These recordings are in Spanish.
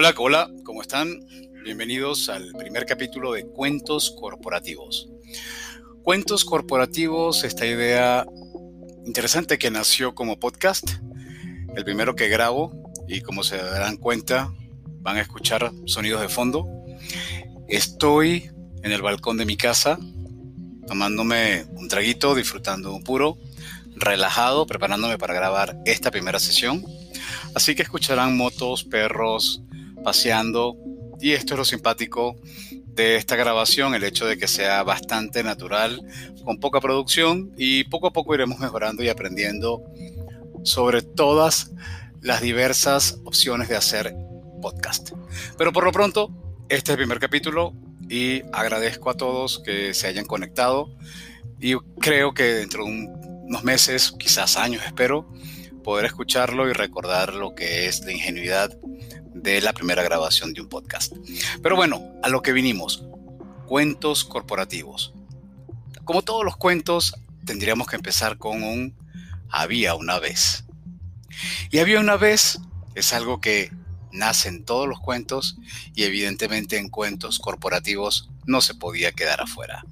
Hola, hola, ¿cómo están? Bienvenidos al primer capítulo de Cuentos Corporativos. Cuentos Corporativos, esta idea interesante que nació como podcast, el primero que grabo y como se darán cuenta van a escuchar sonidos de fondo. Estoy en el balcón de mi casa tomándome un traguito, disfrutando un puro, relajado, preparándome para grabar esta primera sesión. Así que escucharán motos, perros, paseando. Y esto es lo simpático de esta grabación, el hecho de que sea bastante natural, con poca producción y poco a poco iremos mejorando y aprendiendo sobre todas las diversas opciones de hacer podcast. Pero por lo pronto, este es el primer capítulo y agradezco a todos que se hayan conectado y creo que dentro de unos meses, quizás años, espero, poder escucharlo y recordar lo que es la ingenuidad de la primera grabación de un podcast. Pero bueno, a lo que vinimos, cuentos corporativos. Como todos los cuentos, tendríamos que empezar con un había una vez. Y había una vez es algo que nace en todos los cuentos y evidentemente en cuentos corporativos no se podía quedar afuera.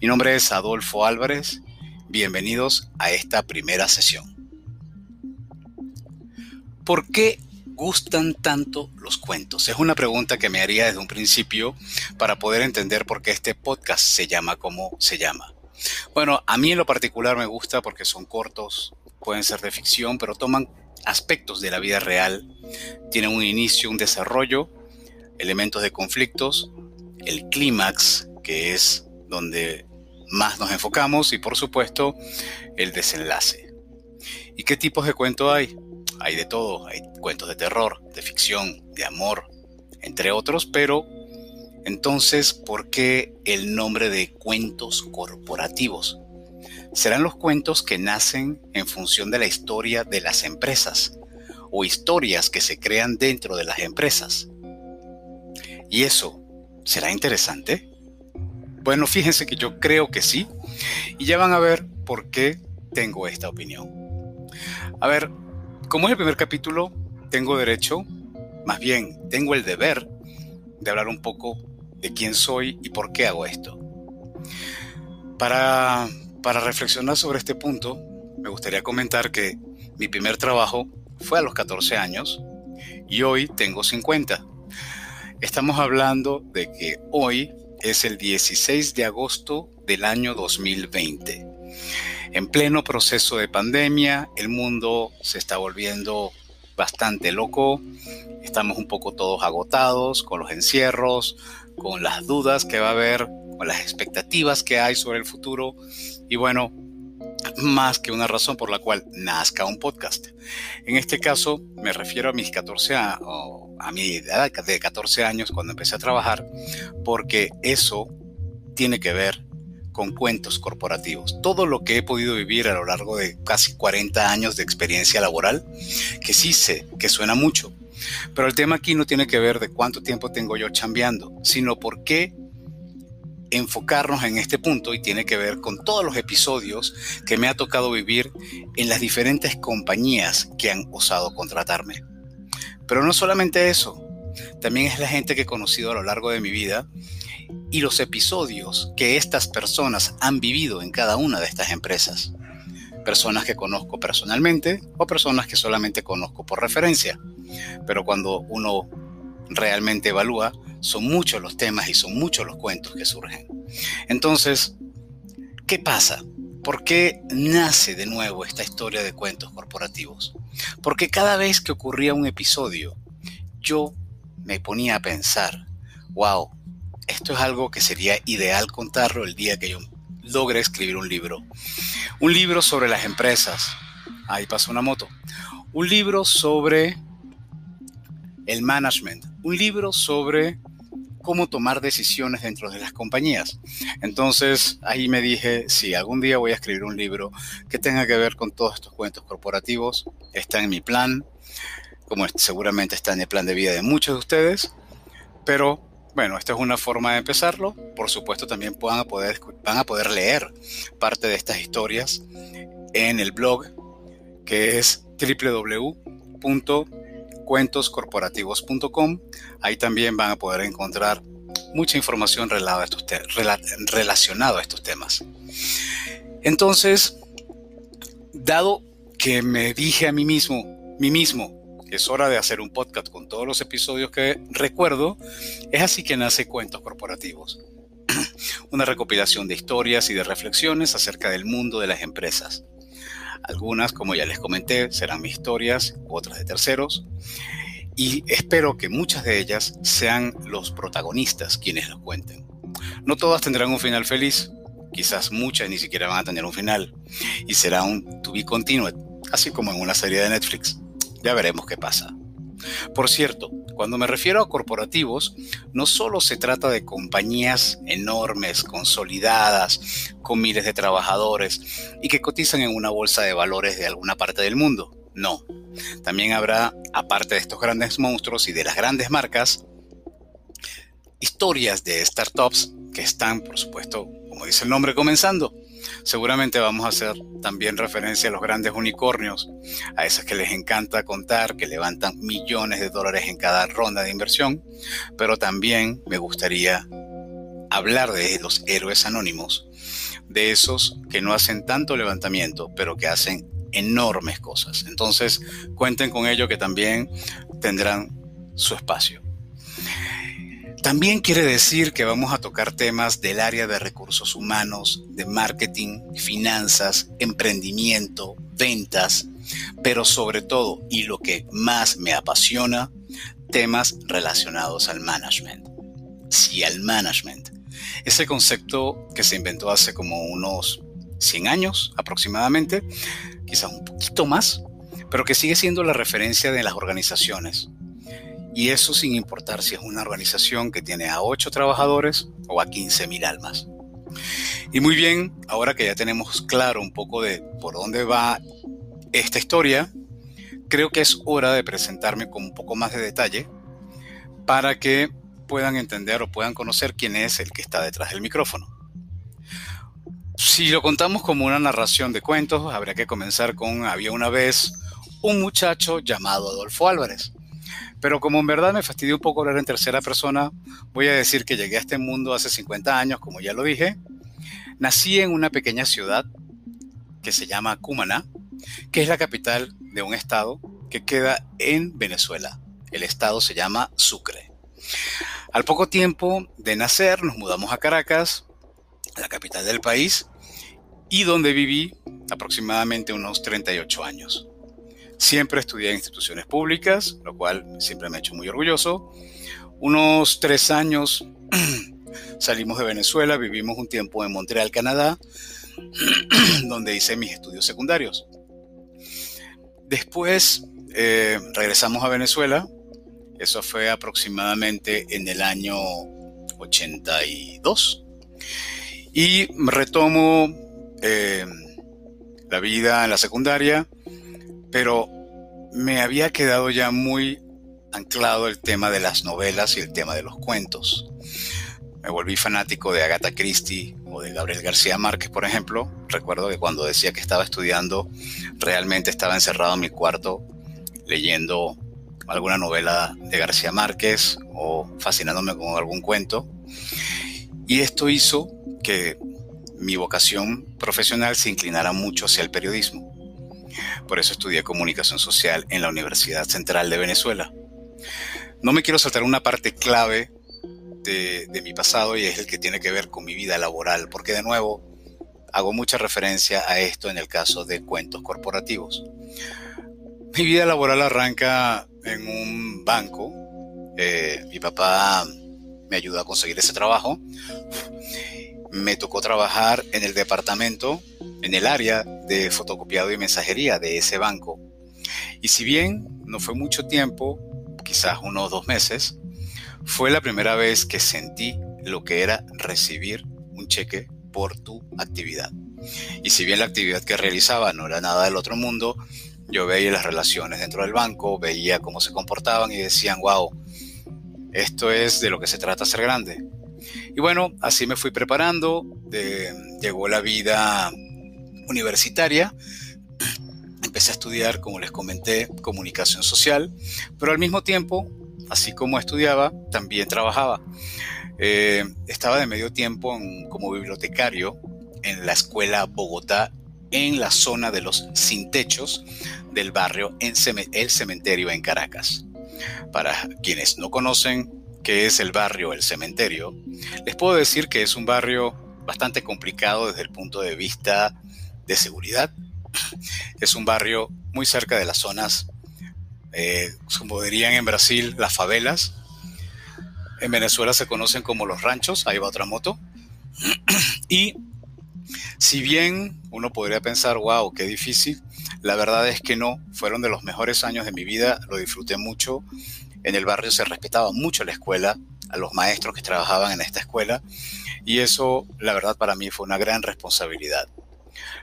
Mi nombre es Adolfo Álvarez. Bienvenidos a esta primera sesión. ¿Por qué gustan tanto los cuentos? Es una pregunta que me haría desde un principio para poder entender por qué este podcast se llama como se llama. Bueno, a mí en lo particular me gusta porque son cortos, pueden ser de ficción, pero toman aspectos de la vida real, tienen un inicio, un desarrollo, elementos de conflictos, el clímax, que es donde más nos enfocamos, y por supuesto el desenlace. ¿Y qué tipos de cuentos hay? Hay de todo, hay cuentos de terror, de ficción, de amor, entre otros, pero entonces, ¿por qué el nombre de cuentos corporativos? Serán los cuentos que nacen en función de la historia de las empresas o historias que se crean dentro de las empresas. ¿Y eso será interesante? Bueno, fíjense que yo creo que sí, y ya van a ver por qué tengo esta opinión. A ver, como es el primer capítulo, tengo derecho, más bien tengo el deber de hablar un poco de quién soy y por qué hago esto. Para, para reflexionar sobre este punto, me gustaría comentar que mi primer trabajo fue a los 14 años y hoy tengo 50. Estamos hablando de que hoy es el 16 de agosto del año 2020 en pleno proceso de pandemia, el mundo se está volviendo bastante loco, estamos un poco todos agotados con los encierros, con las dudas que va a haber, con las expectativas que hay sobre el futuro y bueno, más que una razón por la cual nazca un podcast. En este caso me refiero a mis 14 a, a mi edad de 14 años cuando empecé a trabajar, porque eso tiene que ver con cuentos corporativos. Todo lo que he podido vivir a lo largo de casi 40 años de experiencia laboral, que sí sé que suena mucho. Pero el tema aquí no tiene que ver de cuánto tiempo tengo yo chambeando, sino por qué enfocarnos en este punto y tiene que ver con todos los episodios que me ha tocado vivir en las diferentes compañías que han osado contratarme. Pero no solamente eso, también es la gente que he conocido a lo largo de mi vida y los episodios que estas personas han vivido en cada una de estas empresas. Personas que conozco personalmente o personas que solamente conozco por referencia. Pero cuando uno realmente evalúa, son muchos los temas y son muchos los cuentos que surgen. Entonces, ¿qué pasa? ¿Por qué nace de nuevo esta historia de cuentos corporativos? Porque cada vez que ocurría un episodio, yo me ponía a pensar, wow, esto es algo que sería ideal contarlo el día que yo logre escribir un libro. Un libro sobre las empresas. Ahí pasa una moto. Un libro sobre el management. Un libro sobre cómo tomar decisiones dentro de las compañías. Entonces ahí me dije, si algún día voy a escribir un libro que tenga que ver con todos estos cuentos corporativos. Está en mi plan, como seguramente está en el plan de vida de muchos de ustedes, pero bueno, esta es una forma de empezarlo. Por supuesto, también puedan poder, van a poder leer parte de estas historias en el blog que es cuentoscorporativos.com. Ahí también van a poder encontrar mucha información relacionada a estos temas. Entonces, dado que me dije a mí mismo, mí mismo, es hora de hacer un podcast con todos los episodios que recuerdo, es así que nace Cuentos Corporativos. Una recopilación de historias y de reflexiones acerca del mundo de las empresas. Algunas, como ya les comenté, serán mis historias, otras de terceros. Y espero que muchas de ellas sean los protagonistas quienes los cuenten. No todas tendrán un final feliz, quizás muchas ni siquiera van a tener un final, y será un to be continued, así como en una serie de Netflix. Ya veremos qué pasa. Por cierto, cuando me refiero a corporativos, no solo se trata de compañías enormes, consolidadas, con miles de trabajadores y que cotizan en una bolsa de valores de alguna parte del mundo. No. También habrá, aparte de estos grandes monstruos y de las grandes marcas, historias de startups que están, por supuesto, como dice el nombre, comenzando Seguramente vamos a hacer también referencia a los grandes unicornios, a esas que les encanta contar, que levantan millones de dólares en cada ronda de inversión, pero también me gustaría hablar de los héroes anónimos, de esos que no hacen tanto levantamiento, pero que hacen enormes cosas. Entonces, cuenten con ello que también tendrán su espacio. También quiere decir que vamos a tocar temas del área de recursos humanos, de marketing, finanzas, emprendimiento, ventas, pero sobre todo, y lo que más me apasiona, temas relacionados al management. Sí, al management. Ese concepto que se inventó hace como unos 100 años aproximadamente, quizás un poquito más, pero que sigue siendo la referencia de las organizaciones y eso sin importar si es una organización que tiene a 8 trabajadores o a 15 mil almas. Y muy bien, ahora que ya tenemos claro un poco de por dónde va esta historia, creo que es hora de presentarme con un poco más de detalle para que puedan entender o puedan conocer quién es el que está detrás del micrófono. Si lo contamos como una narración de cuentos, habría que comenzar con había una vez un muchacho llamado Adolfo Álvarez pero como en verdad me fastidió un poco hablar en tercera persona, voy a decir que llegué a este mundo hace 50 años, como ya lo dije. Nací en una pequeña ciudad que se llama Cumaná, que es la capital de un estado que queda en Venezuela. El estado se llama Sucre. Al poco tiempo de nacer nos mudamos a Caracas, la capital del país, y donde viví aproximadamente unos 38 años. Siempre estudié en instituciones públicas, lo cual siempre me ha hecho muy orgulloso. Unos tres años salimos de Venezuela, vivimos un tiempo en Montreal, Canadá, donde hice mis estudios secundarios. Después eh, regresamos a Venezuela, eso fue aproximadamente en el año 82, y retomo eh, la vida en la secundaria pero me había quedado ya muy anclado el tema de las novelas y el tema de los cuentos. Me volví fanático de Agatha Christie o de Gabriel García Márquez, por ejemplo. Recuerdo que cuando decía que estaba estudiando, realmente estaba encerrado en mi cuarto leyendo alguna novela de García Márquez o fascinándome con algún cuento. Y esto hizo que mi vocación profesional se inclinara mucho hacia el periodismo. Por eso estudié comunicación social en la Universidad Central de Venezuela. No me quiero saltar una parte clave de, mi pasado y es el que tiene que ver con mi vida laboral, porque de nuevo hago mucha referencia a esto en el caso de cuentos corporativos. Mi vida laboral arranca en un banco. Eh, mi papá me ayudó a conseguir ese trabajo. Me tocó trabajar en el departamento en el área de fotocopiado y mensajería de ese banco. Y si bien no fue mucho tiempo, quizás unos dos meses, fue la primera vez que sentí lo que era recibir un cheque por tu actividad. Y si bien la actividad que realizaba no era nada del otro mundo, yo veía las relaciones dentro del banco, veía cómo se comportaban y decían, wow, esto es de lo que se trata ser grande. Y bueno, así me fui preparando, llegó la vida universitaria, empecé a estudiar, como les comenté, comunicación social, pero al mismo tiempo, así como estudiaba, también trabajaba. Eh, estaba de medio tiempo como bibliotecario en la escuela Bogotá, en la zona de los sin techos del barrio en El Cementerio en Caracas. Para quienes no conocen qué es el barrio El Cementerio, les puedo decir que es un barrio bastante complicado desde el punto de vista de seguridad. Es un barrio muy cerca de las zonas, eh, como dirían en Brasil, las favelas. En Venezuela se conocen como los ranchos, ahí va otra moto. Y si bien uno podría pensar, wow, qué difícil, la verdad es que no, fueron de los mejores años de mi vida, lo disfruté mucho. En el barrio se respetaba mucho la escuela, a los maestros que trabajaban en esta escuela, y eso, la verdad, para mí fue una gran responsabilidad.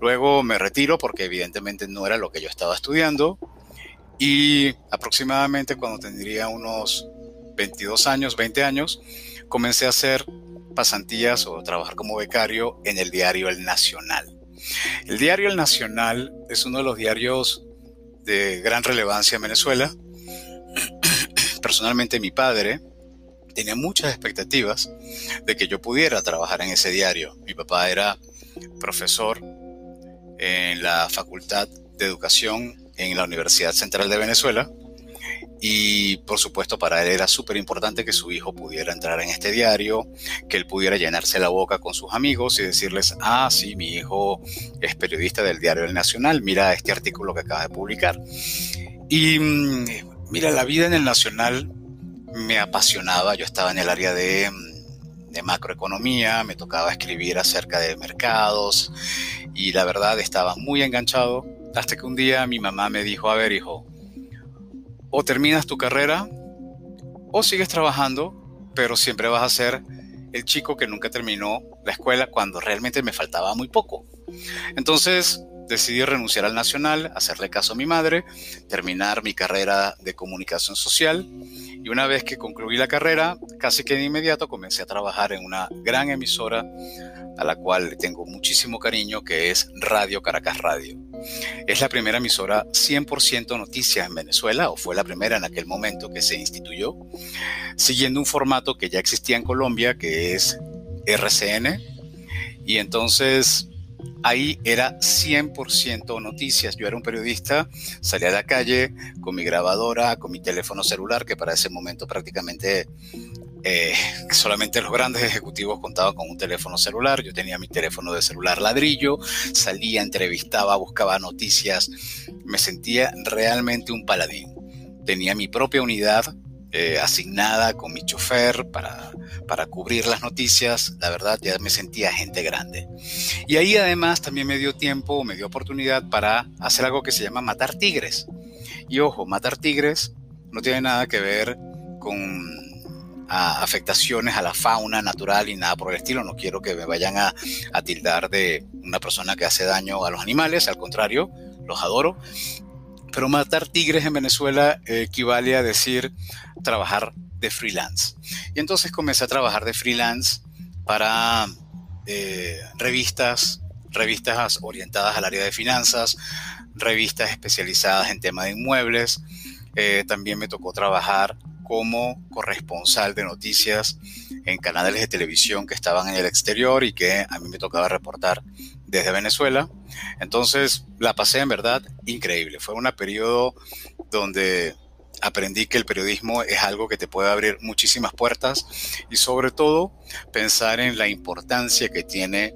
Luego me retiro porque evidentemente no era lo que yo estaba estudiando, y aproximadamente cuando tendría unos 22 años, 20 años, comencé a hacer pasantías o trabajar como becario en el diario El Nacional. El diario El Nacional es uno de los diarios de gran relevancia en Venezuela. Personalmente mi padre tenía muchas expectativas de que yo pudiera trabajar en ese diario. Mi papá era profesor en la Facultad de Educación en la Universidad Central de Venezuela y por supuesto para él era súper importante que su hijo pudiera entrar en este diario, que él pudiera llenarse la boca con sus amigos y decirles, ah, sí, mi hijo es periodista del diario El Nacional, mira este artículo que acaba de publicar. Y mm, mira, la vida en el Nacional me apasionaba, yo estaba en el área de, mm, de macroeconomía, me tocaba escribir acerca de mercados y la verdad estaba muy enganchado hasta que un día mi mamá me dijo, a ver hijo, o terminas tu carrera o sigues trabajando, pero siempre vas a ser el chico que nunca terminó la escuela cuando realmente me faltaba muy poco. Entonces decidí renunciar al Nacional, hacerle caso a mi madre, terminar mi carrera de comunicación social y una vez que concluí la carrera, casi que de inmediato comencé a trabajar en una gran emisora a la cual tengo muchísimo cariño, que es Radio Caracas Radio. Es la primera emisora 100% noticias en Venezuela, o fue la primera en aquel momento que se instituyó, siguiendo un formato que ya existía en Colombia, que es RCN. Y entonces ahí era 100% noticias. Yo era un periodista, salía a la calle con mi grabadora, con mi teléfono celular, que para ese momento prácticamente eh, solamente los grandes ejecutivos contaban con un teléfono celular. Yo tenía mi teléfono de celular ladrillo, salía, entrevistaba, buscaba noticias. Me sentía realmente un paladín. Tenía mi propia unidad eh, asignada con mi chofer para, para cubrir las noticias. La verdad, ya me sentía gente grande. Y ahí además también me dio tiempo, me dio oportunidad para hacer algo que se llama matar tigres. Y ojo, matar tigres no tiene nada que ver con afectaciones a la fauna natural y nada por el estilo. No quiero que me vayan a, tildar de una persona que hace daño a los animales, al contrario, los adoro. Pero matar tigres en Venezuela equivale a decir trabajar de freelance. Y entonces comencé a trabajar de freelance para eh, revistas, revistas orientadas al área de finanzas, revistas especializadas en tema de inmuebles. Eh, también me tocó trabajar como corresponsal de noticias en canales de televisión que estaban en el exterior y que a mí me tocaba reportar desde Venezuela. Entonces la pasé en verdad increíble. Fue un periodo donde aprendí que el periodismo es algo que te puede abrir muchísimas puertas y sobre todo pensar en la importancia que tiene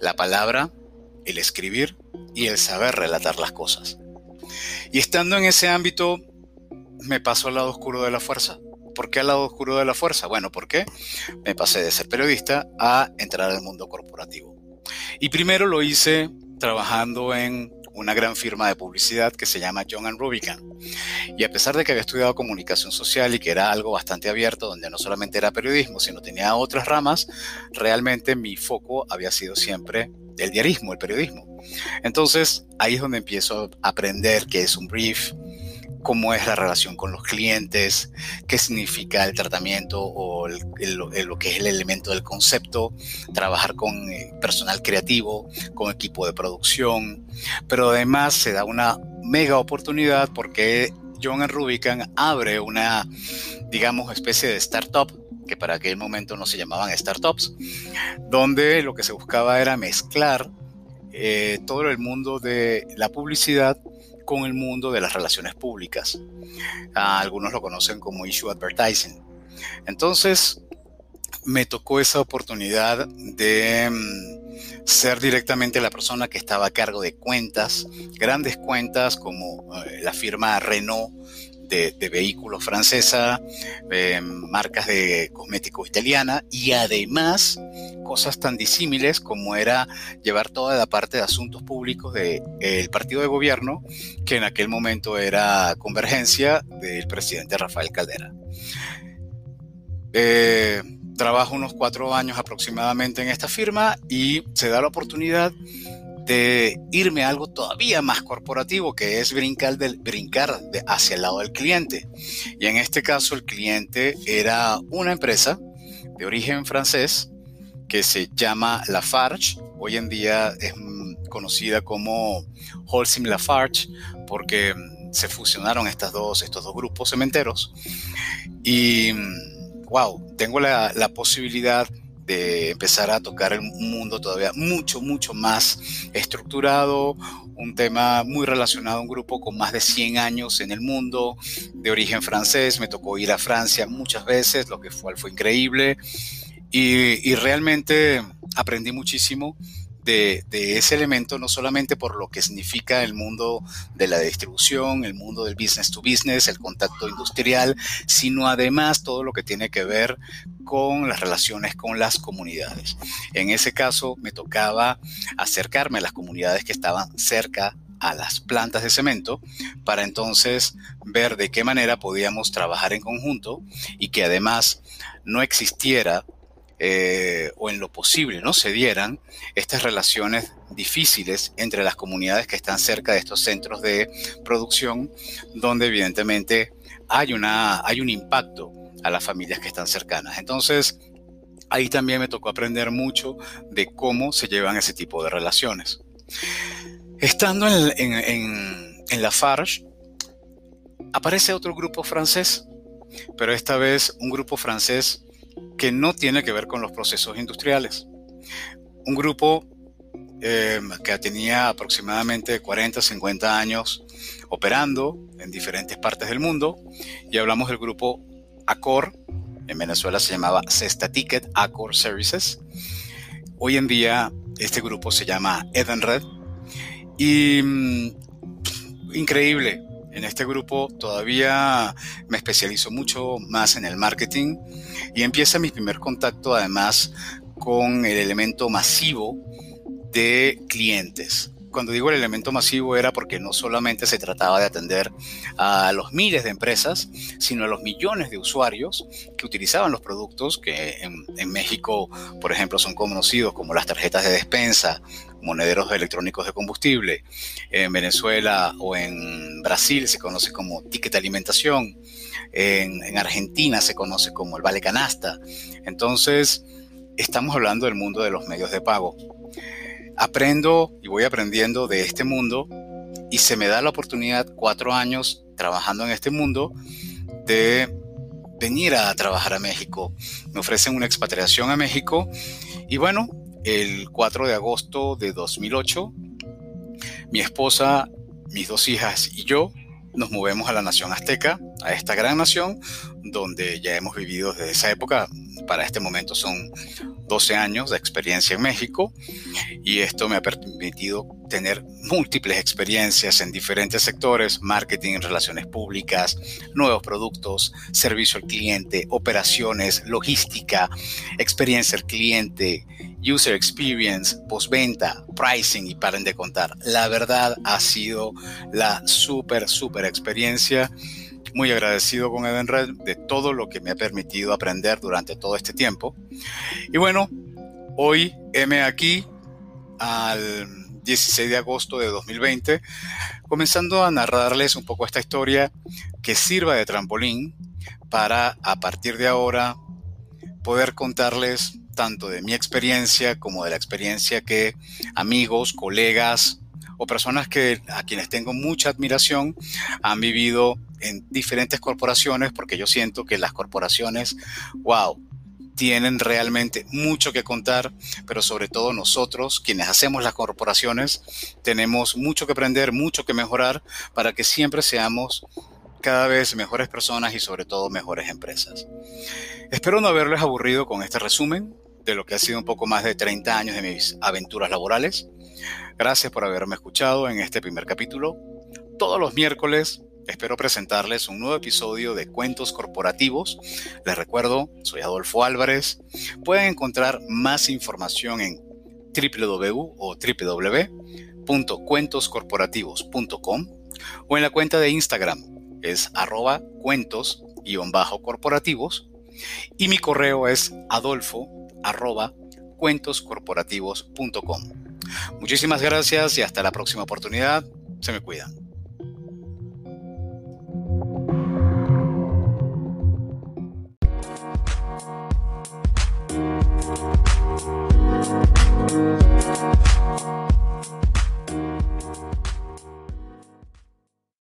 la palabra, el escribir y el saber relatar las cosas. Y estando en ese ámbito me paso al lado oscuro de la fuerza. ¿Por qué al lado oscuro de la fuerza? Bueno, porque me pasé de ser periodista a entrar al mundo corporativo. Y primero lo hice trabajando en una gran firma de publicidad que se llama John Rubicon. Y a pesar de que había estudiado comunicación social y que era algo bastante abierto, donde no solamente era periodismo, sino tenía otras ramas, realmente mi foco había sido siempre el diarismo, el periodismo. Entonces ahí es donde empiezo a aprender qué es un brief, cómo es la relación con los clientes, qué significa el tratamiento o lo que es el elemento del concepto, trabajar con eh, personal creativo, con equipo de producción, pero además se da una mega oportunidad porque John Rubicon abre una, digamos, especie de startup que para aquel momento no se llamaban startups, donde lo que se buscaba era mezclar eh, todo el mundo de la publicidad con el mundo de las relaciones públicas. Ah, algunos lo conocen como issue advertising. Entonces, me tocó esa oportunidad de mm, ser directamente la persona que estaba a cargo de cuentas, grandes cuentas como eh, la firma Renault de, vehículos francesa, eh, marcas de cosméticos italiana y además cosas tan disímiles como era llevar toda la parte de asuntos públicos del partido de gobierno, que en aquel momento era Convergencia del presidente Rafael Caldera. Eh, trabajo unos cuatro años aproximadamente en esta firma y se da la oportunidad de irme a algo todavía más corporativo, que es brincar, del, brincar hacia el lado del cliente. Y en este caso el cliente era una empresa de origen francés que se llama Lafarge. Hoy en día es conocida como Holcim Lafarge porque mm, se fusionaron estas dos, estos dos grupos cementeros. Y, wow, mm, tengo la, la posibilidad empezar a tocar un mundo todavía mucho, mucho más estructurado, un tema muy relacionado a un grupo con más de 100 años en el mundo, de origen francés, me tocó ir a Francia muchas veces, lo que fue, fue increíble. Y realmente aprendí muchísimo de, ese elemento, no solamente por lo que significa el mundo de la distribución, el mundo del business to business, el contacto industrial, sino además todo lo que tiene que ver con las relaciones con las comunidades. En ese caso me tocaba acercarme a las comunidades que estaban cerca a las plantas de cemento para entonces ver de qué manera podíamos trabajar en conjunto y que además no existiera eh, o en lo posible no se dieran estas relaciones difíciles entre las comunidades que están cerca de estos centros de producción, donde evidentemente hay, una, hay un impacto a las familias que están cercanas. Entonces, ahí también me tocó aprender mucho de cómo se llevan ese tipo de relaciones. Estando en, en, en la Farge, aparece otro grupo francés, pero esta vez un grupo francés que no tiene que ver con los procesos industriales. Un grupo eh, que tenía aproximadamente 40, 50 años operando en diferentes partes del mundo y hablamos del grupo Accor, en Venezuela se llamaba Cesta Ticket, Accor Services. Hoy en día este grupo se llama Edenred y mm, increíble, en este grupo todavía me especializo mucho más en el marketing y empieza mi primer contacto además con el elemento masivo de clientes. Cuando digo el elemento masivo era porque no solamente se trataba de atender a los miles de empresas, sino a los millones de usuarios que utilizaban los productos que en, en México, por ejemplo, son conocidos como las tarjetas de despensa, monederos electrónicos de combustible. En Venezuela o en Brasil se conoce como ticket de alimentación. En, Argentina se conoce como el vale canasta. Entonces, estamos hablando del mundo de los medios de pago. Aprendo y voy aprendiendo de este mundo y se me da la oportunidad, cuatro años trabajando en este mundo, de venir a trabajar a México. Me ofrecen una expatriación a México y bueno, el 4 de agosto de 2008, mi esposa, mis dos hijas y yo nos movemos a la nación azteca, a esta gran nación, donde ya hemos vivido desde esa época, para este momento son 12 años de experiencia en México, y esto me ha permitido tener múltiples experiencias en diferentes sectores, marketing, relaciones públicas, nuevos productos, servicio al cliente, operaciones, logística, experiencia al cliente, user experience, postventa, pricing y paren de contar. La verdad ha sido la súper, súper experiencia. Muy agradecido con Edenred de todo lo que me ha permitido aprender durante todo este tiempo. Y bueno, hoy heme aquí al 16 de agosto de 2020, comenzando a narrarles un poco esta historia que sirva de trampolín para a partir de ahora poder contarles tanto de mi experiencia como de la experiencia que amigos, colegas o personas que a quienes tengo mucha admiración han vivido en diferentes corporaciones porque yo siento que las corporaciones, wow, tienen realmente mucho que contar, pero sobre todo nosotros, quienes hacemos las corporaciones, tenemos mucho que aprender, mucho que mejorar para que siempre seamos cada vez mejores personas y sobre todo mejores empresas. Espero no haberles aburrido con este resumen de lo que ha sido un poco más de 30 años de mis aventuras laborales. Gracias por haberme escuchado en este primer capítulo. Todos los miércoles Espero presentarles un nuevo episodio de Cuentos Corporativos. Les recuerdo, soy Adolfo Álvarez. Pueden encontrar más información en www o www.cuentoscorporativos.com o en la cuenta de Instagram es arroba cuentos-corporativos y mi correo es adolfo arroba cuentoscorporativos.com. Muchísimas gracias y hasta la próxima oportunidad. Se me cuidan.